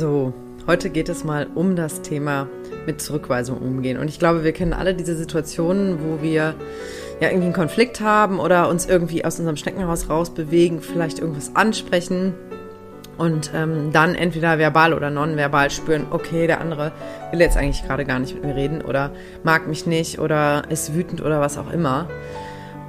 So, heute geht es mal um das Thema mit Zurückweisung umgehen. Und ich glaube, wir kennen alle diese Situationen, wo wir ja irgendwie einen Konflikt haben oder uns irgendwie aus unserem Schneckenhaus rausbewegen, vielleicht irgendwas ansprechen und ähm, dann entweder verbal oder nonverbal spüren, okay, der andere will jetzt eigentlich gerade gar nicht mit mir reden oder mag mich nicht oder ist wütend oder was auch immer.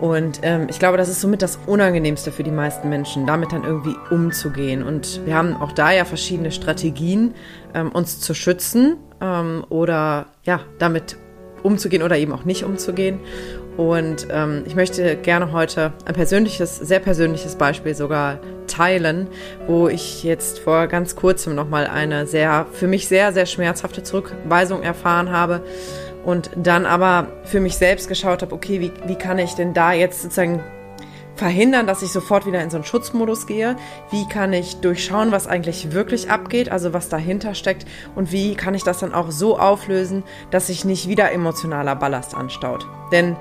Und ähm, ich glaube, das ist somit das Unangenehmste für die meisten Menschen, damit dann irgendwie umzugehen. Und wir haben auch da ja verschiedene Strategien, ähm, uns zu schützen ähm, oder ja, damit umzugehen oder eben auch nicht umzugehen. Und ähm, ich möchte gerne heute ein persönliches, sehr persönliches Beispiel sogar teilen, wo ich jetzt vor ganz kurzem nochmal eine sehr, für mich sehr, sehr schmerzhafte Zurückweisung erfahren habe und dann aber für mich selbst geschaut habe, okay, wie, wie kann ich denn da jetzt sozusagen verhindern, dass ich sofort wieder in so einen Schutzmodus gehe? Wie kann ich durchschauen, was eigentlich wirklich abgeht, also was dahinter steckt? Und wie kann ich das dann auch so auflösen, dass sich nicht wieder emotionaler Ballast anstaut? Denn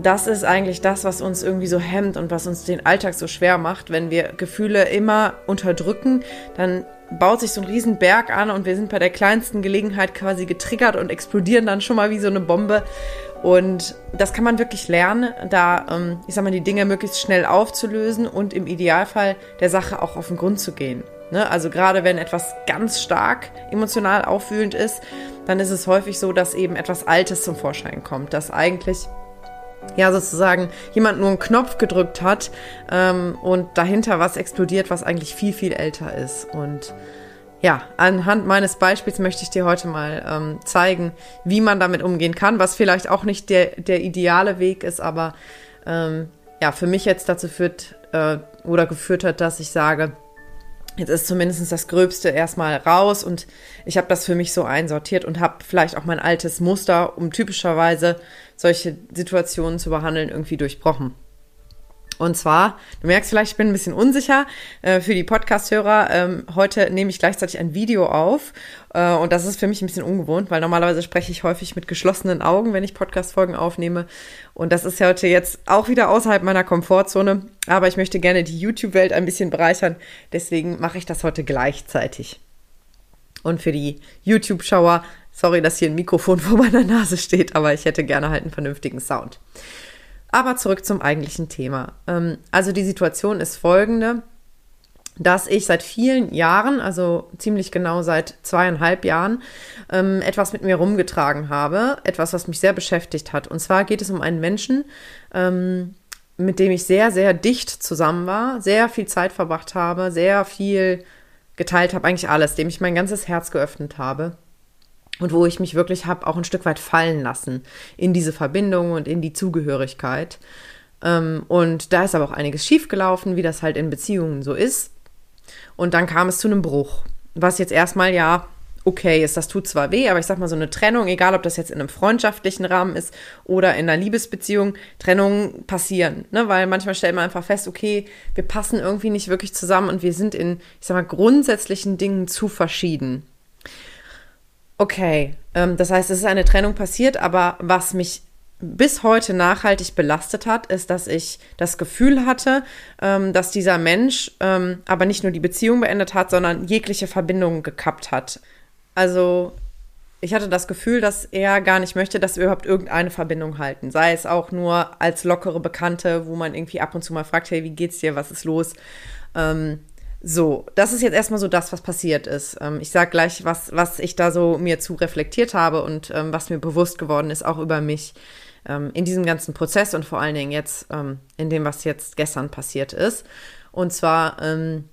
das ist eigentlich das, was uns irgendwie so hemmt und was uns den Alltag so schwer macht. Wenn wir Gefühle immer unterdrücken, dann baut sich so ein Riesenberg an und wir sind bei der kleinsten Gelegenheit quasi getriggert und explodieren dann schon mal wie so eine Bombe. Und das kann man wirklich lernen, da, ähm, ich sag mal, die Dinge möglichst schnell aufzulösen und im Idealfall der Sache auch auf den Grund zu gehen. Ne? Also gerade wenn etwas ganz stark emotional aufwühlend ist, dann ist es häufig so, dass eben etwas Altes zum Vorschein kommt, dass eigentlich ja sozusagen jemand nur einen Knopf gedrückt hat ähm, und dahinter was explodiert, was eigentlich viel, viel älter ist. Und ja, anhand meines Beispiels möchte ich dir heute mal ähm, zeigen, wie man damit umgehen kann, was vielleicht auch nicht der, der ideale Weg ist, aber ähm, ja, für mich jetzt dazu führt äh, oder geführt hat, dass ich sage, Jetzt ist zumindest das Gröbste erstmal raus und ich habe das für mich so einsortiert und habe vielleicht auch mein altes Muster, um typischerweise solche Situationen zu behandeln, irgendwie durchbrochen. Und zwar, du merkst vielleicht, ich bin ein bisschen unsicher äh, für die Podcast-Hörer. Ähm, heute nehme ich gleichzeitig ein Video auf äh, und das ist für mich ein bisschen ungewohnt, weil normalerweise spreche ich häufig mit geschlossenen Augen, wenn ich Podcast-Folgen aufnehme. Und das ist ja heute jetzt auch wieder außerhalb meiner Komfortzone. Aber ich möchte gerne die YouTube-Welt ein bisschen bereichern. Deswegen mache ich das heute gleichzeitig. Und für die YouTube-Schauer, sorry, dass hier ein Mikrofon vor meiner Nase steht, aber ich hätte gerne halt einen vernünftigen Sound. Aber zurück zum eigentlichen Thema. Ähm, also die Situation ist folgende, dass ich seit vielen Jahren, also ziemlich genau seit zweieinhalb Jahren, ähm, etwas mit mir rumgetragen habe, etwas, was mich sehr beschäftigt hat. Und zwar geht es um einen Menschen, ähm, mit dem ich sehr, sehr dicht zusammen war, sehr viel Zeit verbracht habe, sehr viel geteilt habe, eigentlich alles, dem ich mein ganzes Herz geöffnet habe und wo ich mich wirklich habe auch ein Stück weit fallen lassen in diese Verbindung und in die Zugehörigkeit. Ähm, und da ist aber auch einiges schiefgelaufen, wie das halt in Beziehungen so ist. Und dann kam es zu einem Bruch, was jetzt erstmal ja okay ist. Das tut zwar weh, aber ich sag mal so eine Trennung, egal ob das jetzt in einem freundschaftlichen Rahmen ist oder in einer Liebesbeziehung, Trennungen passieren, ne? Weil manchmal stellt man einfach fest, okay, wir passen irgendwie nicht wirklich zusammen und wir sind in, ich sag mal, grundsätzlichen Dingen zu verschieden. Okay, ähm, das heißt, es ist eine Trennung passiert, aber was mich bis heute nachhaltig belastet hat, ist, dass ich das Gefühl hatte, ähm, dass dieser Mensch ähm, aber nicht nur die Beziehung beendet hat, sondern jegliche Verbindung gekappt hat. Also ich hatte das Gefühl, dass er gar nicht möchte, dass wir überhaupt irgendeine Verbindung halten. Sei es auch nur als lockere Bekannte, wo man irgendwie ab und zu mal fragt, hey, wie geht's dir, was ist los? Ähm, so, das ist jetzt erstmal so das, was passiert ist. Ähm, ich sage gleich, was, was ich da so mir zu reflektiert habe und ähm, was mir bewusst geworden ist, auch über mich ähm, in diesem ganzen Prozess und vor allen Dingen jetzt ähm, in dem, was jetzt gestern passiert ist. Und zwar ähm,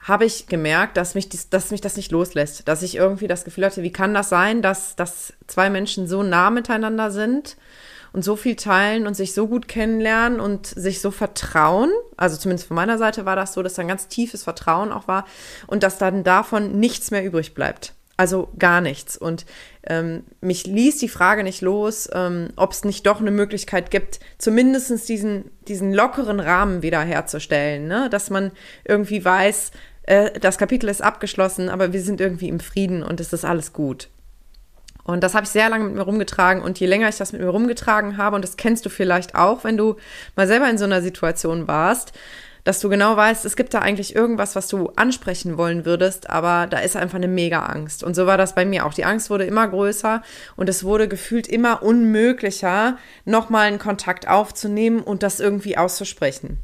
habe ich gemerkt, dass mich, dies, dass mich das nicht loslässt, dass ich irgendwie das Gefühl hatte, wie kann das sein, dass, dass zwei Menschen so nah miteinander sind und so viel teilen und sich so gut kennenlernen und sich so vertrauen. Also zumindest von meiner Seite war das so, dass da ein ganz tiefes Vertrauen auch war und dass dann davon nichts mehr übrig bleibt. Also gar nichts. Und ähm, mich ließ die Frage nicht los, ähm, ob es nicht doch eine Möglichkeit gibt, zumindest diesen, diesen lockeren Rahmen wiederherzustellen. Ne? Dass man irgendwie weiß, äh, das Kapitel ist abgeschlossen, aber wir sind irgendwie im Frieden und es ist alles gut. Und das habe ich sehr lange mit mir rumgetragen. Und je länger ich das mit mir rumgetragen habe, und das kennst du vielleicht auch, wenn du mal selber in so einer Situation warst, dass du genau weißt, es gibt da eigentlich irgendwas, was du ansprechen wollen würdest, aber da ist einfach eine mega Angst. Und so war das bei mir auch. Die Angst wurde immer größer und es wurde gefühlt immer unmöglicher, nochmal einen Kontakt aufzunehmen und das irgendwie auszusprechen.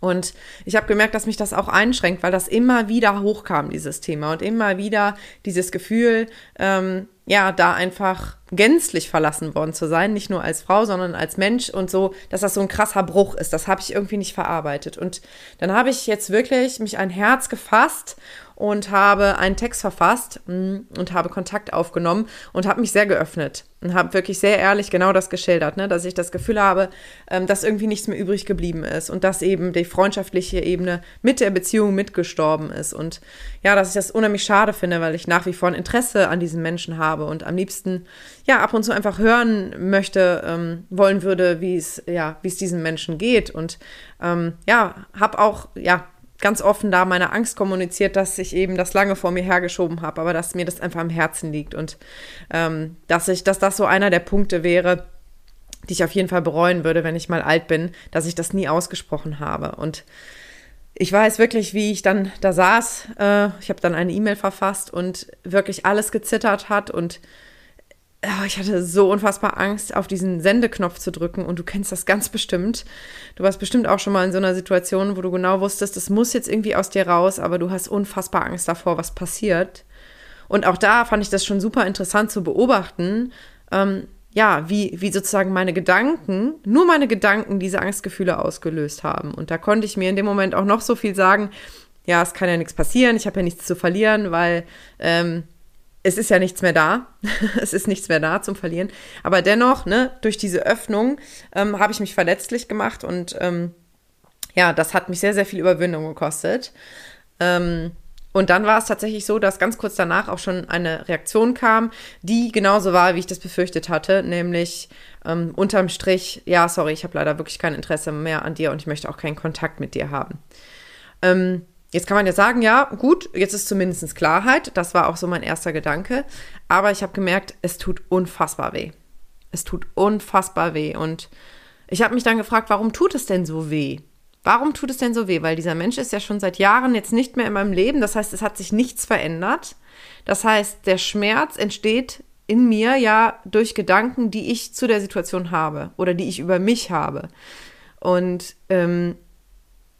Und ich habe gemerkt, dass mich das auch einschränkt, weil das immer wieder hochkam, dieses Thema. Und immer wieder dieses Gefühl, ähm, ja, da einfach gänzlich verlassen worden zu sein, nicht nur als Frau, sondern als Mensch und so, dass das so ein krasser Bruch ist. Das habe ich irgendwie nicht verarbeitet. Und dann habe ich jetzt wirklich mich ein Herz gefasst und habe einen Text verfasst mm, und habe Kontakt aufgenommen und habe mich sehr geöffnet und habe wirklich sehr ehrlich genau das geschildert, ne? dass ich das Gefühl habe, ähm, dass irgendwie nichts mehr übrig geblieben ist und dass eben die freundschaftliche Ebene mit der Beziehung mitgestorben ist und ja, dass ich das unheimlich schade finde, weil ich nach wie vor ein Interesse an diesen Menschen habe und am liebsten ja ab und zu einfach hören möchte, ähm, wollen würde, wie es ja, wie es diesen Menschen geht und ähm, ja, habe auch ja ganz offen da meine Angst kommuniziert, dass ich eben das lange vor mir hergeschoben habe, aber dass mir das einfach am Herzen liegt und ähm, dass ich, dass das so einer der Punkte wäre, die ich auf jeden Fall bereuen würde, wenn ich mal alt bin, dass ich das nie ausgesprochen habe. Und ich weiß wirklich, wie ich dann da saß. Äh, ich habe dann eine E-Mail verfasst und wirklich alles gezittert hat und ich hatte so unfassbar Angst, auf diesen Sendeknopf zu drücken und du kennst das ganz bestimmt. Du warst bestimmt auch schon mal in so einer Situation, wo du genau wusstest, das muss jetzt irgendwie aus dir raus, aber du hast unfassbar Angst davor, was passiert. Und auch da fand ich das schon super interessant zu beobachten, ähm, ja, wie, wie sozusagen meine Gedanken, nur meine Gedanken diese Angstgefühle ausgelöst haben. Und da konnte ich mir in dem Moment auch noch so viel sagen, ja, es kann ja nichts passieren, ich habe ja nichts zu verlieren, weil ähm, es ist ja nichts mehr da. es ist nichts mehr da zum Verlieren. Aber dennoch, ne, durch diese Öffnung ähm, habe ich mich verletzlich gemacht und ähm, ja, das hat mich sehr, sehr viel Überwindung gekostet. Ähm, und dann war es tatsächlich so, dass ganz kurz danach auch schon eine Reaktion kam, die genauso war, wie ich das befürchtet hatte, nämlich ähm, unterm Strich, ja, sorry, ich habe leider wirklich kein Interesse mehr an dir und ich möchte auch keinen Kontakt mit dir haben. Ähm, Jetzt kann man ja sagen, ja, gut, jetzt ist zumindest Klarheit. Das war auch so mein erster Gedanke. Aber ich habe gemerkt, es tut unfassbar weh. Es tut unfassbar weh. Und ich habe mich dann gefragt, warum tut es denn so weh? Warum tut es denn so weh? Weil dieser Mensch ist ja schon seit Jahren jetzt nicht mehr in meinem Leben. Das heißt, es hat sich nichts verändert. Das heißt, der Schmerz entsteht in mir ja durch Gedanken, die ich zu der Situation habe oder die ich über mich habe. Und ähm,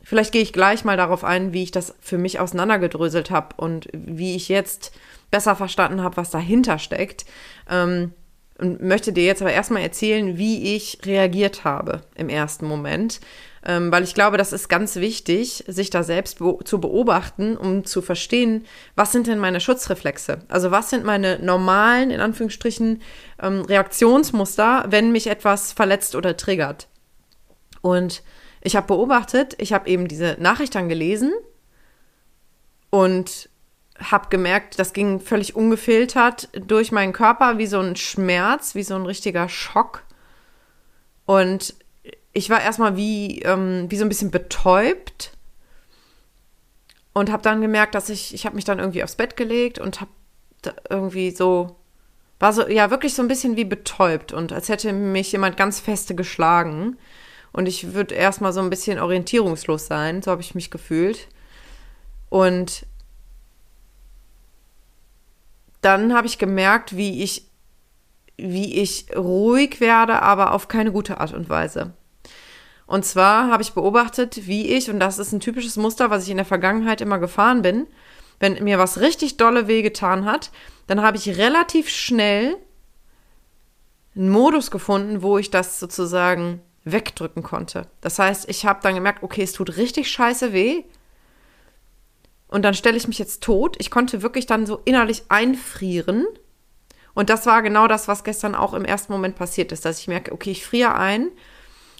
Vielleicht gehe ich gleich mal darauf ein, wie ich das für mich auseinandergedröselt habe und wie ich jetzt besser verstanden habe, was dahinter steckt. Ähm, und möchte dir jetzt aber erstmal erzählen, wie ich reagiert habe im ersten Moment. Ähm, weil ich glaube, das ist ganz wichtig, sich da selbst be zu beobachten, um zu verstehen, was sind denn meine Schutzreflexe? Also was sind meine normalen, in Anführungsstrichen, ähm, Reaktionsmuster, wenn mich etwas verletzt oder triggert? Und ich habe beobachtet, ich habe eben diese Nachricht dann gelesen und habe gemerkt, das ging völlig ungefiltert durch meinen Körper wie so ein Schmerz, wie so ein richtiger Schock. Und ich war erstmal wie, ähm, wie so ein bisschen betäubt und habe dann gemerkt, dass ich, ich habe mich dann irgendwie aufs Bett gelegt und habe irgendwie so, war so, ja, wirklich so ein bisschen wie betäubt und als hätte mich jemand ganz feste geschlagen. Und ich würde erstmal so ein bisschen orientierungslos sein, so habe ich mich gefühlt. Und dann habe ich gemerkt, wie ich, wie ich ruhig werde, aber auf keine gute Art und Weise. Und zwar habe ich beobachtet, wie ich, und das ist ein typisches Muster, was ich in der Vergangenheit immer gefahren bin, wenn mir was richtig dolle wehgetan hat, dann habe ich relativ schnell einen Modus gefunden, wo ich das sozusagen wegdrücken konnte. Das heißt, ich habe dann gemerkt, okay, es tut richtig scheiße weh. Und dann stelle ich mich jetzt tot. Ich konnte wirklich dann so innerlich einfrieren. Und das war genau das, was gestern auch im ersten Moment passiert ist, dass ich merke, okay, ich friere ein.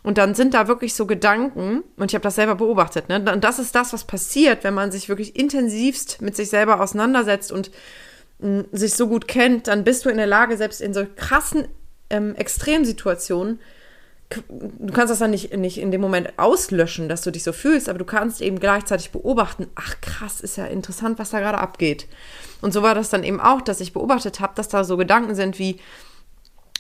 Und dann sind da wirklich so Gedanken, und ich habe das selber beobachtet, ne? Und das ist das, was passiert, wenn man sich wirklich intensivst mit sich selber auseinandersetzt und mh, sich so gut kennt, dann bist du in der Lage, selbst in so krassen ähm, Extremsituationen du kannst das dann nicht, nicht in dem Moment auslöschen, dass du dich so fühlst, aber du kannst eben gleichzeitig beobachten, ach krass, ist ja interessant, was da gerade abgeht. Und so war das dann eben auch, dass ich beobachtet habe, dass da so Gedanken sind wie,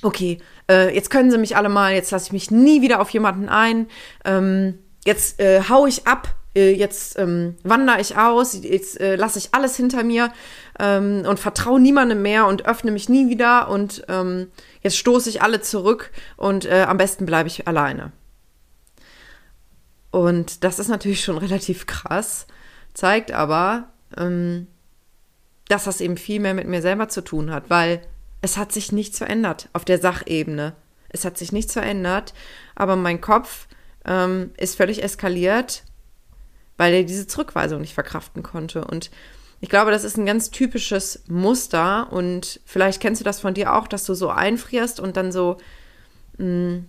okay, äh, jetzt können sie mich alle mal, jetzt lasse ich mich nie wieder auf jemanden ein. Ähm, jetzt äh, hau ich ab, äh, jetzt ähm, wandere ich aus, jetzt äh, lasse ich alles hinter mir ähm, und vertraue niemandem mehr und öffne mich nie wieder und ähm, jetzt stoße ich alle zurück und äh, am besten bleibe ich alleine. Und das ist natürlich schon relativ krass, zeigt aber, ähm, dass das eben viel mehr mit mir selber zu tun hat, weil es hat sich nichts verändert auf der Sachebene. Es hat sich nichts verändert, aber mein Kopf ähm, ist völlig eskaliert, weil er diese Zurückweisung nicht verkraften konnte. Und ich glaube, das ist ein ganz typisches Muster und vielleicht kennst du das von dir auch, dass du so einfrierst und dann so mh, mm,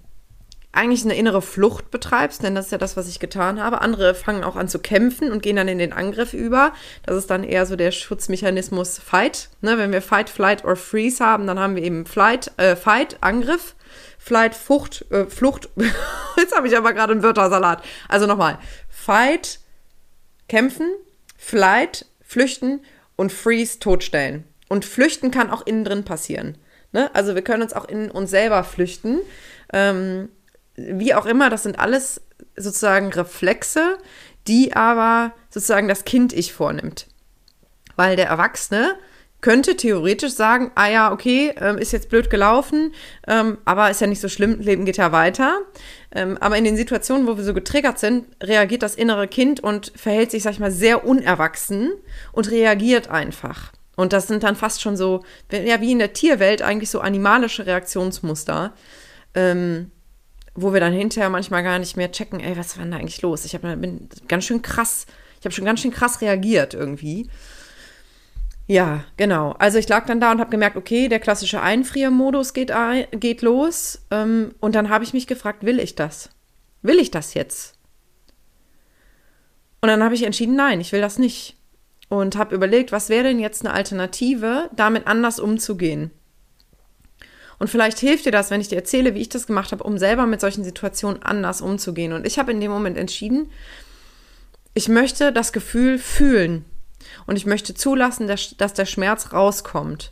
eigentlich eine innere Flucht betreibst, denn das ist ja das, was ich getan habe. Andere fangen auch an zu kämpfen und gehen dann in den Angriff über. Das ist dann eher so der Schutzmechanismus Fight. Ne, wenn wir Fight, Flight or Freeze haben, dann haben wir eben Flight, äh, Fight, Angriff, Flight, Fucht, äh, Flucht. Jetzt habe ich aber gerade einen Wörtersalat. Also nochmal. Fight, kämpfen, Flight, flüchten und Freeze, totstellen. Und flüchten kann auch innen drin passieren. Ne? Also wir können uns auch in uns selber flüchten. Ähm, wie auch immer, das sind alles sozusagen Reflexe, die aber sozusagen das Kind-Ich vornimmt. Weil der Erwachsene könnte theoretisch sagen, ah ja, okay, ähm, ist jetzt blöd gelaufen, ähm, aber ist ja nicht so schlimm, Leben geht ja weiter. Ähm, aber in den Situationen, wo wir so getriggert sind, reagiert das innere Kind und verhält sich, sag ich mal, sehr unerwachsen und reagiert einfach. Und das sind dann fast schon so, ja, wie in der Tierwelt eigentlich so animalische Reaktionsmuster. Ähm, wo wir dann hinterher manchmal gar nicht mehr checken, ey, was war denn da eigentlich los? Ich hab, bin ganz schön krass, ich habe schon ganz schön krass reagiert irgendwie. Ja, genau. Also ich lag dann da und habe gemerkt, okay, der klassische Einfriermodus geht, ein, geht los. Ähm, und dann habe ich mich gefragt, will ich das? Will ich das jetzt? Und dann habe ich entschieden, nein, ich will das nicht. Und habe überlegt, was wäre denn jetzt eine Alternative, damit anders umzugehen? Und vielleicht hilft dir das, wenn ich dir erzähle, wie ich das gemacht habe, um selber mit solchen Situationen anders umzugehen. Und ich habe in dem Moment entschieden, ich möchte das Gefühl fühlen und ich möchte zulassen, dass, dass der Schmerz rauskommt.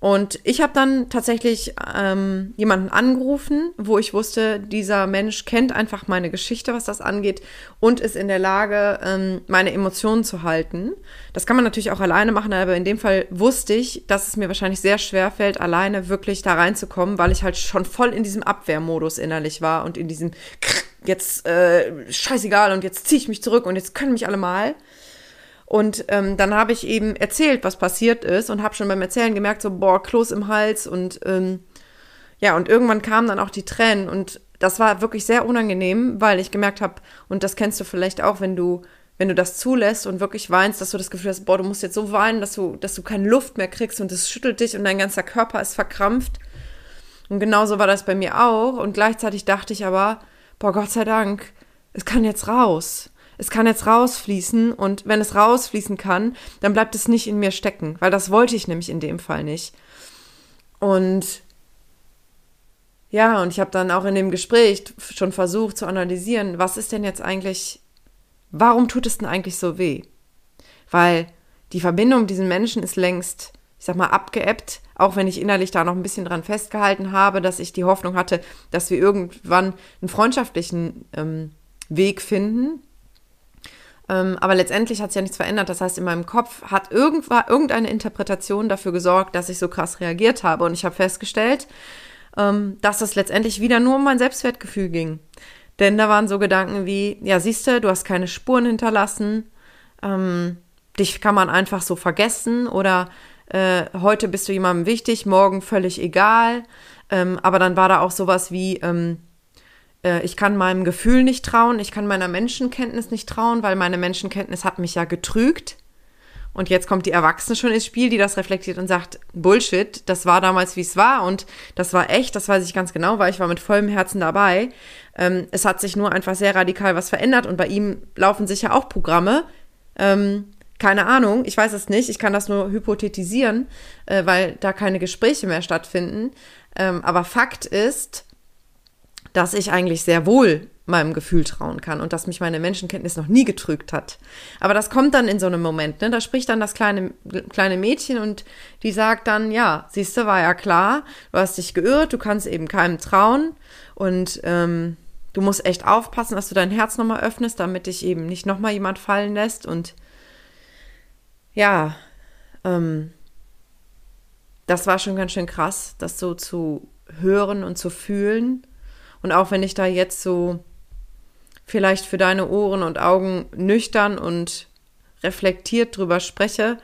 Und ich habe dann tatsächlich ähm, jemanden angerufen, wo ich wusste, dieser Mensch kennt einfach meine Geschichte, was das angeht, und ist in der Lage, ähm, meine Emotionen zu halten. Das kann man natürlich auch alleine machen, aber in dem Fall wusste ich, dass es mir wahrscheinlich sehr schwer fällt, alleine wirklich da reinzukommen, weil ich halt schon voll in diesem Abwehrmodus innerlich war und in diesem jetzt äh, scheißegal und jetzt ziehe ich mich zurück und jetzt können mich alle mal. Und ähm, dann habe ich eben erzählt, was passiert ist und habe schon beim Erzählen gemerkt, so, boah, Kloß im Hals und ähm, ja, und irgendwann kamen dann auch die Tränen und das war wirklich sehr unangenehm, weil ich gemerkt habe, und das kennst du vielleicht auch, wenn du, wenn du das zulässt und wirklich weinst, dass du das Gefühl hast, boah, du musst jetzt so weinen, dass du, dass du keine Luft mehr kriegst und es schüttelt dich und dein ganzer Körper ist verkrampft. Und genauso war das bei mir auch. Und gleichzeitig dachte ich aber, boah, Gott sei Dank, es kann jetzt raus es kann jetzt rausfließen und wenn es rausfließen kann, dann bleibt es nicht in mir stecken, weil das wollte ich nämlich in dem Fall nicht. Und ja, und ich habe dann auch in dem Gespräch schon versucht zu analysieren, was ist denn jetzt eigentlich, warum tut es denn eigentlich so weh? Weil die Verbindung mit diesen Menschen ist längst, ich sag mal, abgeebbt, auch wenn ich innerlich da noch ein bisschen dran festgehalten habe, dass ich die Hoffnung hatte, dass wir irgendwann einen freundschaftlichen ähm, Weg finden. Ähm, aber letztendlich hat es ja nichts verändert. Das heißt, in meinem Kopf hat irgendeine Interpretation dafür gesorgt, dass ich so krass reagiert habe. Und ich habe festgestellt, ähm, dass es letztendlich wieder nur um mein Selbstwertgefühl ging. Denn da waren so Gedanken wie, ja, siehst du, du hast keine Spuren hinterlassen, ähm, dich kann man einfach so vergessen oder äh, heute bist du jemandem wichtig, morgen völlig egal. Ähm, aber dann war da auch sowas wie, ähm, äh, ich kann meinem Gefühl nicht trauen, ich kann meiner Menschenkenntnis nicht trauen, weil meine Menschenkenntnis hat mich ja getrügt. Und jetzt kommt die Erwachsene schon ins Spiel, die das reflektiert und sagt, Bullshit, das war damals, wie es war und das war echt, das weiß ich ganz genau, weil ich war mit vollem Herzen dabei. Ähm, es hat sich nur einfach sehr radikal was verändert und bei ihm laufen sicher auch Programme. Ähm, keine Ahnung, ich weiß es nicht, ich kann das nur hypothetisieren, äh, weil da keine Gespräche mehr stattfinden. Ähm, aber Fakt ist, dass ich eigentlich sehr wohl meinem Gefühl trauen kann und dass mich meine Menschenkenntnis noch nie getrügt hat. Aber das kommt dann in so einem Moment, ne? Da spricht dann das kleine, kleine Mädchen und die sagt dann, ja, siehst du, war ja klar, du hast dich geirrt, du kannst eben keinem trauen und ähm, du musst echt aufpassen, dass du dein Herz nochmal öffnest, damit dich eben nicht nochmal jemand fallen lässt. Und ja, ähm, das war schon ganz schön krass, das so zu hören und zu fühlen. Und auch wenn ich da jetzt so vielleicht für deine Ohren und Augen nüchtern und reflektiert drüber spreche,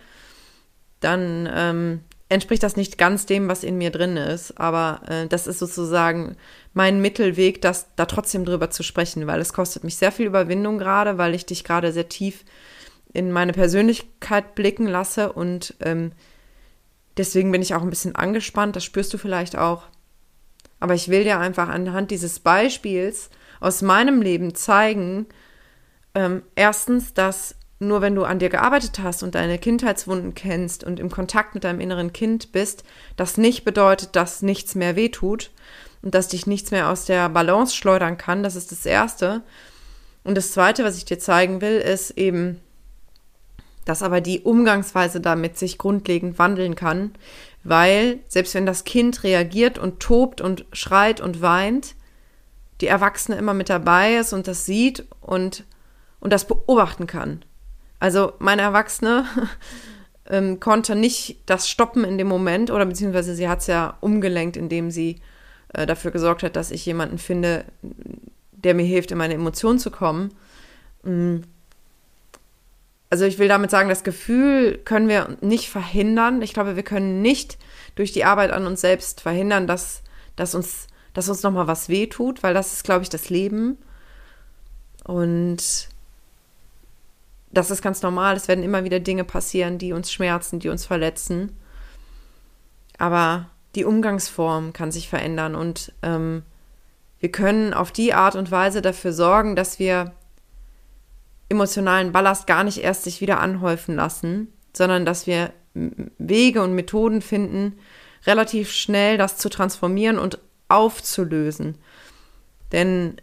dann ähm, entspricht das nicht ganz dem, was in mir drin ist. Aber äh, das ist sozusagen mein Mittelweg, das da trotzdem drüber zu sprechen, weil es kostet mich sehr viel Überwindung gerade, weil ich dich gerade sehr tief in meine Persönlichkeit blicken lasse und ähm, deswegen bin ich auch ein bisschen angespannt. Das spürst du vielleicht auch. Aber ich will dir einfach anhand dieses Beispiels aus meinem Leben zeigen, ähm, erstens, dass nur wenn du an dir gearbeitet hast und deine Kindheitswunden kennst und im Kontakt mit deinem inneren Kind bist, das nicht bedeutet, dass nichts mehr wehtut und dass dich nichts mehr aus der Balance schleudern kann. Das ist das Erste. Und das Zweite, was ich dir zeigen will, ist eben, dass aber die Umgangsweise damit sich grundlegend wandeln kann, weil selbst wenn das Kind reagiert und tobt und schreit und weint, die Erwachsene immer mit dabei ist und das sieht und, und das beobachten kann. Also meine Erwachsene ähm, konnte nicht das stoppen in dem Moment oder beziehungsweise sie hat es ja umgelenkt, indem sie äh, dafür gesorgt hat, dass ich jemanden finde, der mir hilft, in meine Emotionen zu kommen. Mm. Also ich will damit sagen, das Gefühl können wir nicht verhindern. Ich glaube, wir können nicht durch die Arbeit an uns selbst verhindern, dass, dass uns, dass uns nochmal was wehtut, weil das ist, glaube ich, das Leben. Und das ist ganz normal. Es werden immer wieder Dinge passieren, die uns schmerzen, die uns verletzen. Aber die Umgangsform kann sich verändern und ähm, wir können auf die Art und Weise dafür sorgen, dass wir emotionalen Ballast gar nicht erst sich wieder anhäufen lassen, sondern dass wir Wege und Methoden finden, relativ schnell das zu transformieren und aufzulösen. Denn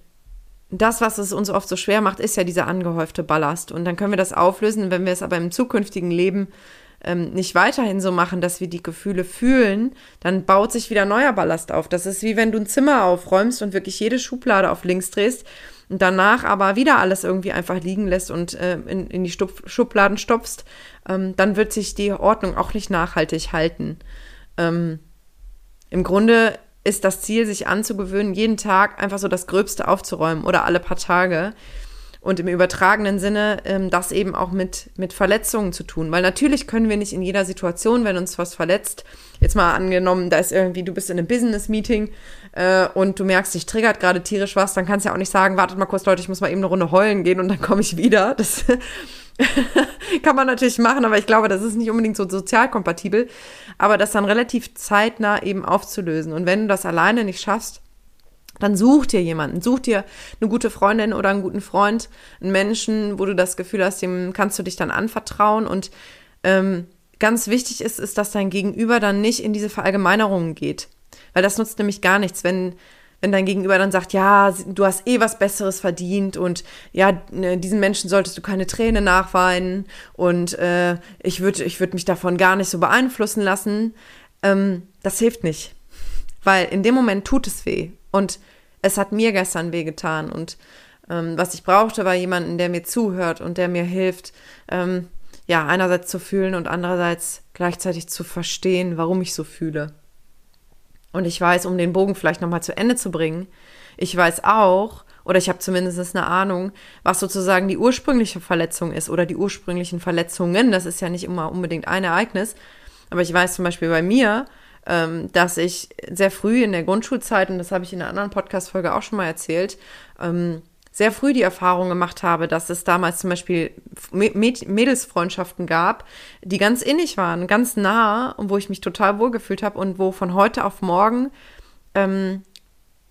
das, was es uns oft so schwer macht, ist ja dieser angehäufte Ballast. Und dann können wir das auflösen, wenn wir es aber im zukünftigen Leben ähm, nicht weiterhin so machen, dass wir die Gefühle fühlen, dann baut sich wieder neuer Ballast auf. Das ist wie wenn du ein Zimmer aufräumst und wirklich jede Schublade auf links drehst und danach aber wieder alles irgendwie einfach liegen lässt und äh, in, in die Stupf Schubladen stopfst, ähm, dann wird sich die Ordnung auch nicht nachhaltig halten. Ähm, Im Grunde ist das Ziel, sich anzugewöhnen, jeden Tag einfach so das Gröbste aufzuräumen oder alle paar Tage. Und im übertragenen Sinne ähm, das eben auch mit, mit Verletzungen zu tun. Weil natürlich können wir nicht in jeder Situation, wenn uns was verletzt, jetzt mal angenommen, da ist irgendwie, du bist in einem Business-Meeting äh, und du merkst, dich triggert gerade tierisch was, dann kannst du ja auch nicht sagen, wartet mal kurz, Leute, ich muss mal eben eine Runde heulen gehen und dann komme ich wieder. Das Kann man natürlich machen, aber ich glaube, das ist nicht unbedingt so sozial kompatibel. Aber das dann relativ zeitnah eben aufzulösen. Und wenn du das alleine nicht schaffst, dann such dir jemanden, such dir eine gute Freundin oder einen guten Freund, einen Menschen, wo du das Gefühl hast, dem kannst du dich dann anvertrauen. Und ähm, ganz wichtig ist, ist, dass dein Gegenüber dann nicht in diese Verallgemeinerungen geht. Weil das nutzt nämlich gar nichts, wenn wenn dein Gegenüber dann sagt, ja, du hast eh was Besseres verdient und ja, ne, diesen Menschen solltest du keine Träne nachweinen und äh, ich würde ich würd mich davon gar nicht so beeinflussen lassen, ähm, das hilft nicht. Weil in dem Moment tut es weh und es hat mir gestern wehgetan und ähm, was ich brauchte, war jemanden, der mir zuhört und der mir hilft, ähm, ja, einerseits zu fühlen und andererseits gleichzeitig zu verstehen, warum ich so fühle. Und ich weiß, um den Bogen vielleicht nochmal zu Ende zu bringen, ich weiß auch, oder ich habe zumindest eine Ahnung, was sozusagen die ursprüngliche Verletzung ist oder die ursprünglichen Verletzungen. Das ist ja nicht immer unbedingt ein Ereignis. Aber ich weiß zum Beispiel bei mir, ähm, dass ich sehr früh in der Grundschulzeit, und das habe ich in einer anderen Podcast-Folge auch schon mal erzählt, ähm, sehr früh die Erfahrung gemacht habe, dass es damals zum Beispiel Mädelsfreundschaften gab, die ganz innig waren, ganz nah und wo ich mich total wohlgefühlt habe und wo von heute auf morgen ähm,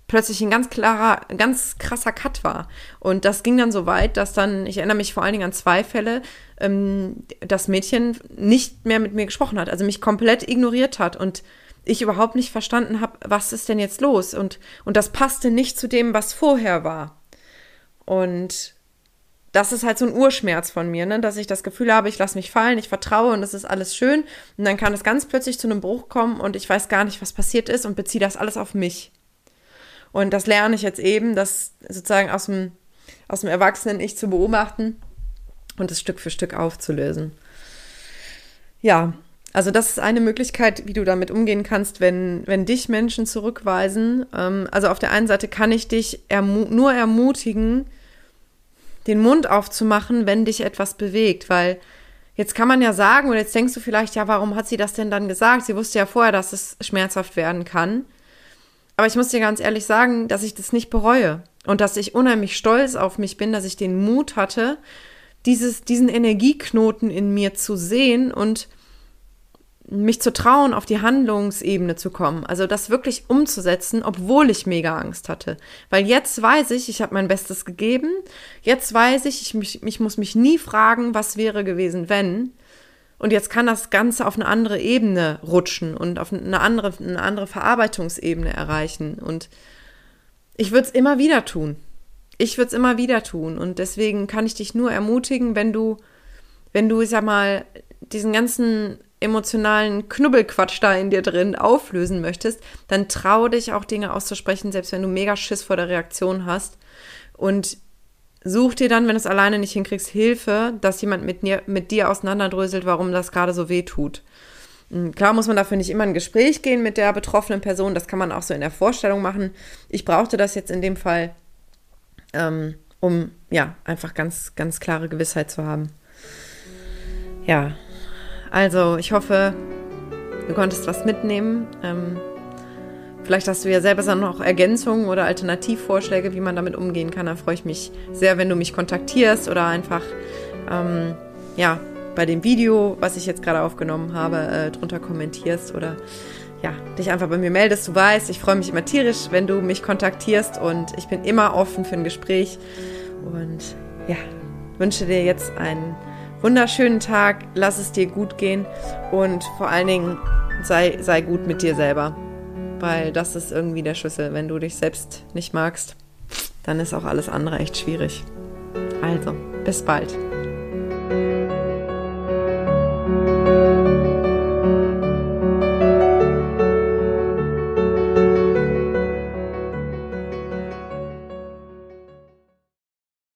plötzlich ein ganz klarer, ganz krasser Cut war. Und das ging dann so weit, dass dann, ich erinnere mich vor allen Dingen an zwei Fälle, ähm, das Mädchen nicht mehr mit mir gesprochen hat, also mich komplett ignoriert hat und ich überhaupt nicht verstanden habe, was ist denn jetzt los? Und, und das passte nicht zu dem, was vorher war. Und das ist halt so ein Urschmerz von mir, ne? dass ich das Gefühl habe, ich lasse mich fallen, ich vertraue und es ist alles schön. Und dann kann es ganz plötzlich zu einem Bruch kommen und ich weiß gar nicht, was passiert ist und beziehe das alles auf mich. Und das lerne ich jetzt eben, das sozusagen aus dem, aus dem Erwachsenen-Ich zu beobachten und es Stück für Stück aufzulösen. Ja, also das ist eine Möglichkeit, wie du damit umgehen kannst, wenn, wenn dich Menschen zurückweisen. Ähm, also auf der einen Seite kann ich dich ermu nur ermutigen, den Mund aufzumachen, wenn dich etwas bewegt, weil jetzt kann man ja sagen, oder jetzt denkst du vielleicht, ja, warum hat sie das denn dann gesagt? Sie wusste ja vorher, dass es schmerzhaft werden kann. Aber ich muss dir ganz ehrlich sagen, dass ich das nicht bereue und dass ich unheimlich stolz auf mich bin, dass ich den Mut hatte, dieses, diesen Energieknoten in mir zu sehen und mich zu trauen, auf die Handlungsebene zu kommen, also das wirklich umzusetzen, obwohl ich mega Angst hatte. Weil jetzt weiß ich, ich habe mein Bestes gegeben, jetzt weiß ich, ich, mich, ich muss mich nie fragen, was wäre gewesen, wenn. Und jetzt kann das Ganze auf eine andere Ebene rutschen und auf eine andere, eine andere Verarbeitungsebene erreichen. Und ich würde es immer wieder tun. Ich würde es immer wieder tun. Und deswegen kann ich dich nur ermutigen, wenn du, wenn du, ich sag mal, diesen ganzen emotionalen Knubbelquatsch da in dir drin auflösen möchtest, dann trau dich auch Dinge auszusprechen, selbst wenn du mega Schiss vor der Reaktion hast. Und such dir dann, wenn du es alleine nicht hinkriegst, Hilfe, dass jemand mit, dir, mit dir auseinanderdröselt, warum das gerade so weh tut. Hm, klar muss man dafür nicht immer ein Gespräch gehen mit der betroffenen Person, das kann man auch so in der Vorstellung machen. Ich brauchte das jetzt in dem Fall, ähm, um ja einfach ganz, ganz klare Gewissheit zu haben. Ja, also, ich hoffe, du konntest was mitnehmen. Ähm, vielleicht hast du ja selber noch Ergänzungen oder Alternativvorschläge, wie man damit umgehen kann. Da freue ich mich sehr, wenn du mich kontaktierst oder einfach ähm, ja, bei dem Video, was ich jetzt gerade aufgenommen habe, äh, drunter kommentierst oder ja, dich einfach bei mir meldest. Du weißt, ich freue mich immer tierisch, wenn du mich kontaktierst und ich bin immer offen für ein Gespräch. Und ja, wünsche dir jetzt einen wunderschönen Tag, lass es dir gut gehen und vor allen Dingen sei, sei gut mit dir selber. Weil das ist irgendwie der Schlüssel. Wenn du dich selbst nicht magst, dann ist auch alles andere echt schwierig. Also, bis bald.